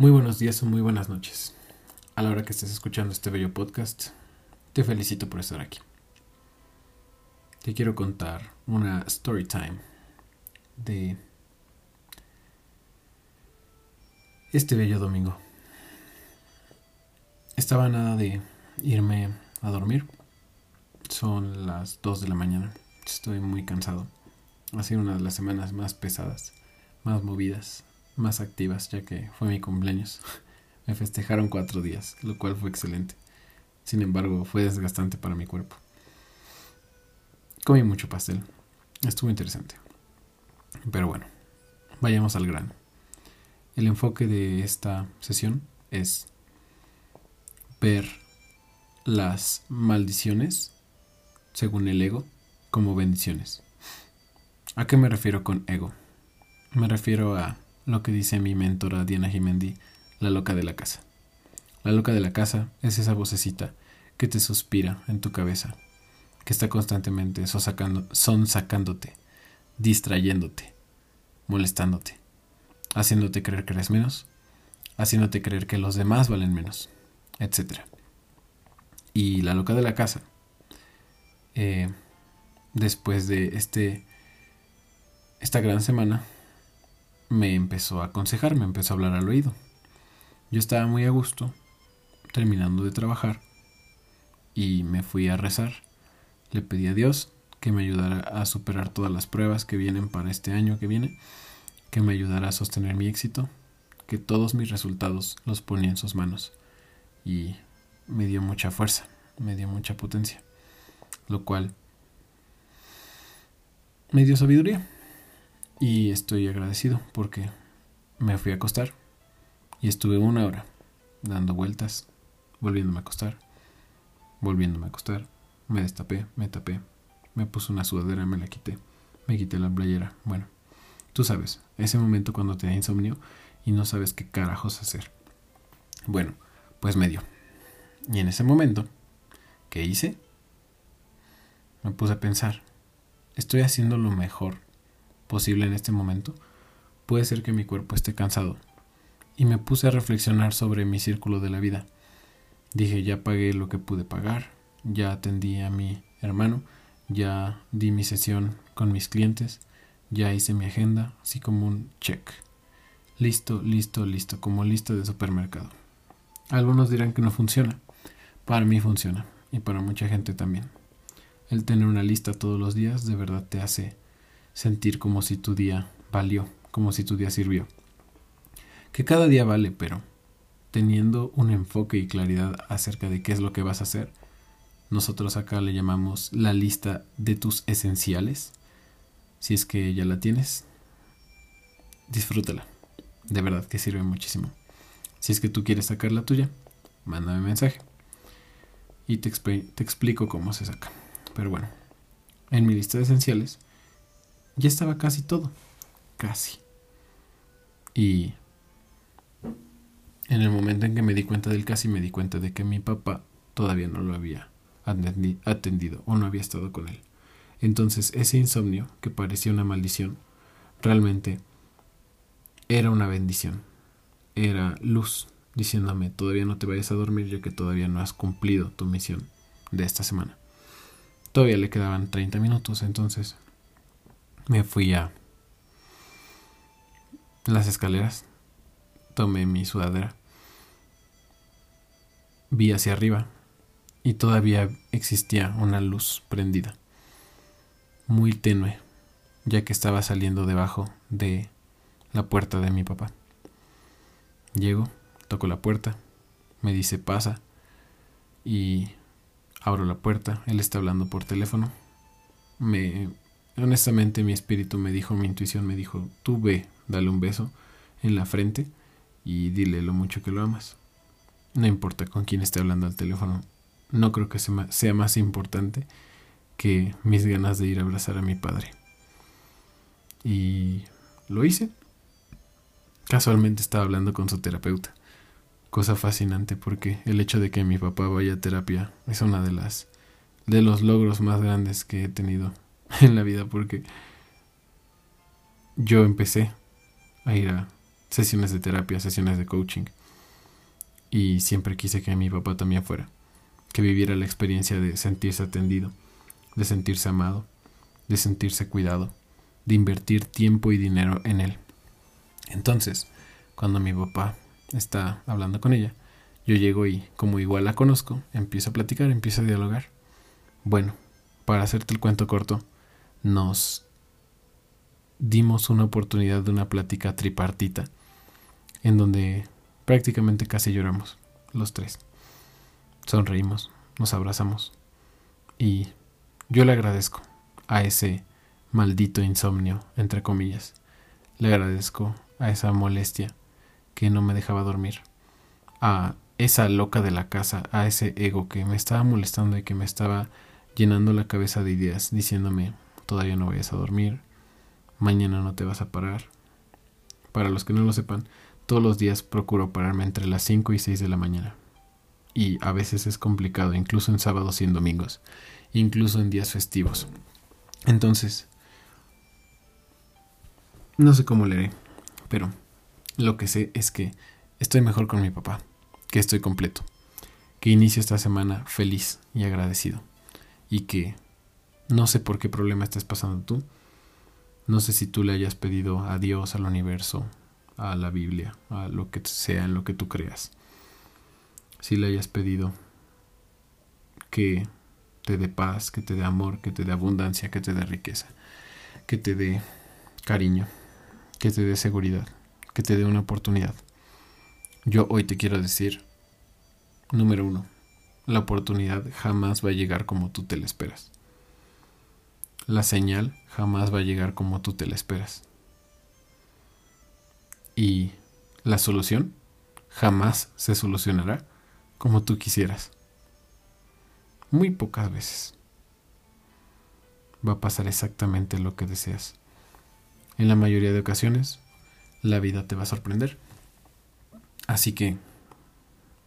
Muy buenos días o muy buenas noches. A la hora que estés escuchando este bello podcast, te felicito por estar aquí. Te quiero contar una story time de este bello domingo. Estaba nada de irme a dormir. Son las 2 de la mañana. Estoy muy cansado. Ha sido una de las semanas más pesadas, más movidas, más activas, ya que fue mi cumpleaños. Me festejaron cuatro días, lo cual fue excelente. Sin embargo, fue desgastante para mi cuerpo. Comí mucho pastel. Estuvo interesante. Pero bueno, vayamos al grano. El enfoque de esta sesión es ver las maldiciones, según el ego, como bendiciones. ¿A qué me refiero con ego? Me refiero a lo que dice mi mentora Diana Jimendi, la loca de la casa. La loca de la casa es esa vocecita que te suspira en tu cabeza, que está constantemente son sacándote, distrayéndote, molestándote, haciéndote creer que eres menos, haciéndote creer que los demás valen menos, etc. Y la loca de la casa, eh, después de este esta gran semana me empezó a aconsejar, me empezó a hablar al oído. Yo estaba muy a gusto, terminando de trabajar, y me fui a rezar. Le pedí a Dios que me ayudara a superar todas las pruebas que vienen para este año que viene, que me ayudara a sostener mi éxito, que todos mis resultados los ponía en sus manos. Y me dio mucha fuerza, me dio mucha potencia, lo cual me dio sabiduría. Y estoy agradecido porque me fui a acostar y estuve una hora dando vueltas, volviéndome a acostar, volviéndome a acostar. Me destapé, me tapé, me puse una sudadera, me la quité, me quité la playera. Bueno, tú sabes, ese momento cuando te da insomnio y no sabes qué carajos hacer. Bueno, pues me dio. Y en ese momento, ¿qué hice? Me puse a pensar, estoy haciendo lo mejor posible en este momento, puede ser que mi cuerpo esté cansado. Y me puse a reflexionar sobre mi círculo de la vida. Dije, ya pagué lo que pude pagar, ya atendí a mi hermano, ya di mi sesión con mis clientes, ya hice mi agenda, así como un check. Listo, listo, listo, como lista de supermercado. Algunos dirán que no funciona. Para mí funciona y para mucha gente también. El tener una lista todos los días de verdad te hace sentir como si tu día valió, como si tu día sirvió. Que cada día vale, pero teniendo un enfoque y claridad acerca de qué es lo que vas a hacer, nosotros acá le llamamos la lista de tus esenciales. Si es que ya la tienes, disfrútala. De verdad que sirve muchísimo. Si es que tú quieres sacar la tuya, mándame mensaje. Y te, te explico cómo se saca. Pero bueno, en mi lista de esenciales ya estaba casi todo. Casi. Y en el momento en que me di cuenta del casi, me di cuenta de que mi papá todavía no lo había atendido o no había estado con él. Entonces ese insomnio, que parecía una maldición, realmente era una bendición. Era luz diciéndome, todavía no te vayas a dormir ya que todavía no has cumplido tu misión de esta semana. Todavía le quedaban 30 minutos, entonces me fui a las escaleras, tomé mi sudadera, vi hacia arriba y todavía existía una luz prendida, muy tenue, ya que estaba saliendo debajo de la puerta de mi papá. Llego, toco la puerta, me dice pasa y abro la puerta, él está hablando por teléfono, me Honestamente mi espíritu me dijo, mi intuición me dijo, tú ve, dale un beso en la frente y dile lo mucho que lo amas. No importa con quién esté hablando al teléfono, no creo que sea más importante que mis ganas de ir a abrazar a mi padre. Y lo hice. Casualmente estaba hablando con su terapeuta. Cosa fascinante porque el hecho de que mi papá vaya a terapia es una de las de los logros más grandes que he tenido en la vida porque yo empecé a ir a sesiones de terapia, sesiones de coaching. Y siempre quise que mi papá también fuera, que viviera la experiencia de sentirse atendido, de sentirse amado, de sentirse cuidado, de invertir tiempo y dinero en él. Entonces, cuando mi papá está hablando con ella, yo llego y, como igual la conozco, empiezo a platicar, empiezo a dialogar. Bueno, para hacerte el cuento corto, nos dimos una oportunidad de una plática tripartita, en donde prácticamente casi lloramos, los tres. Sonreímos, nos abrazamos y yo le agradezco a ese maldito insomnio, entre comillas. Le agradezco a esa molestia que no me dejaba dormir, a esa loca de la casa, a ese ego que me estaba molestando y que me estaba llenando la cabeza de ideas, diciéndome, todavía no vayas a dormir, mañana no te vas a parar. Para los que no lo sepan, todos los días procuro pararme entre las 5 y 6 de la mañana. Y a veces es complicado, incluso en sábados y en domingos, incluso en días festivos. Entonces, no sé cómo leeré, pero lo que sé es que estoy mejor con mi papá, que estoy completo, que inicio esta semana feliz y agradecido, y que no sé por qué problema estés pasando tú, no sé si tú le hayas pedido a Dios, al universo, a la Biblia, a lo que sea en lo que tú creas, si le hayas pedido que te dé paz, que te dé amor, que te dé abundancia, que te dé riqueza, que te dé cariño, que te dé seguridad, que te dé una oportunidad. Yo hoy te quiero decir, número uno, la oportunidad jamás va a llegar como tú te la esperas. La señal jamás va a llegar como tú te la esperas. Y la solución jamás se solucionará como tú quisieras. Muy pocas veces va a pasar exactamente lo que deseas. En la mayoría de ocasiones, la vida te va a sorprender. Así que,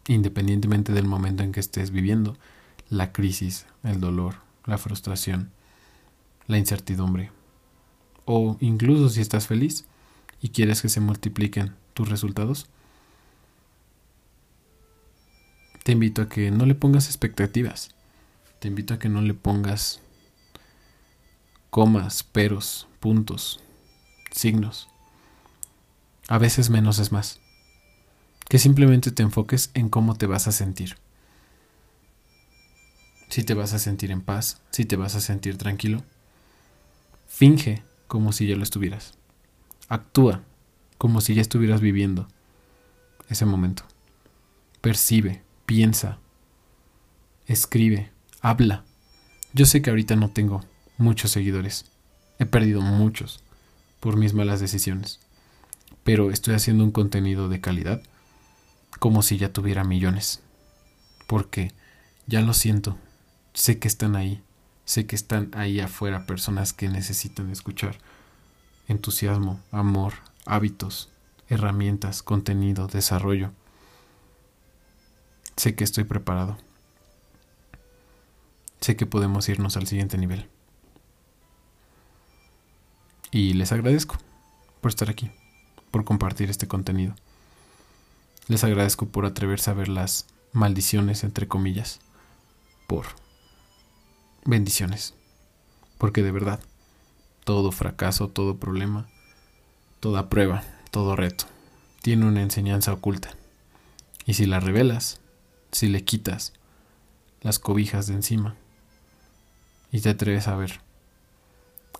independientemente del momento en que estés viviendo, la crisis, el dolor, la frustración, la incertidumbre, o incluso si estás feliz y quieres que se multipliquen tus resultados, te invito a que no le pongas expectativas. Te invito a que no le pongas comas, peros, puntos, signos. A veces menos es más. Que simplemente te enfoques en cómo te vas a sentir. Si te vas a sentir en paz, si te vas a sentir tranquilo. Finge como si ya lo estuvieras. Actúa como si ya estuvieras viviendo ese momento. Percibe, piensa, escribe, habla. Yo sé que ahorita no tengo muchos seguidores. He perdido muchos por mis malas decisiones. Pero estoy haciendo un contenido de calidad como si ya tuviera millones. Porque ya lo siento. Sé que están ahí. Sé que están ahí afuera personas que necesitan escuchar entusiasmo, amor, hábitos, herramientas, contenido, desarrollo. Sé que estoy preparado. Sé que podemos irnos al siguiente nivel. Y les agradezco por estar aquí, por compartir este contenido. Les agradezco por atreverse a ver las maldiciones, entre comillas, por bendiciones. Porque de verdad, todo fracaso, todo problema, toda prueba, todo reto, tiene una enseñanza oculta. Y si la revelas, si le quitas las cobijas de encima y te atreves a ver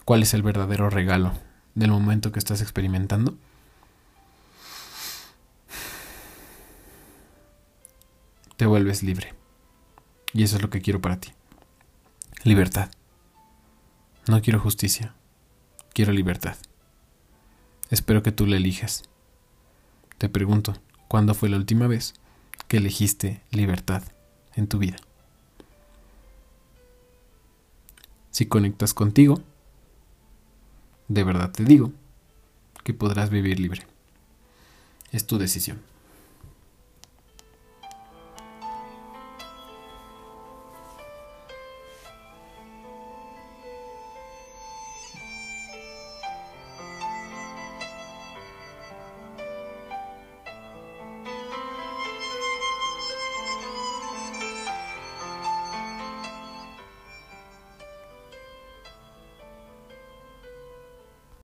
cuál es el verdadero regalo del momento que estás experimentando, te vuelves libre. Y eso es lo que quiero para ti. Libertad. No quiero justicia, quiero libertad. Espero que tú la elijas. Te pregunto, ¿cuándo fue la última vez que elegiste libertad en tu vida? Si conectas contigo, de verdad te digo que podrás vivir libre. Es tu decisión.